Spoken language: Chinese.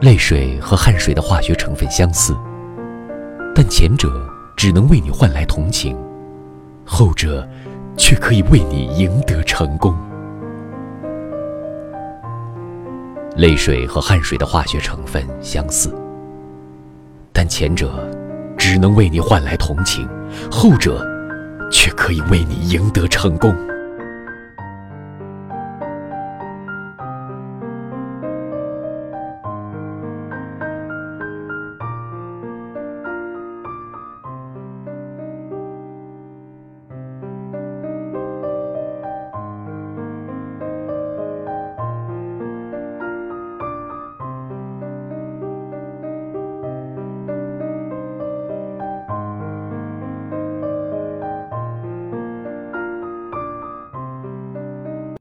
泪水和汗水的化学成分相似但前者只能为你换来同情后者却可以为你赢得成功。泪水和汗水的化学成分相似但前者只能为你换来同情后者却可以为你赢得成功。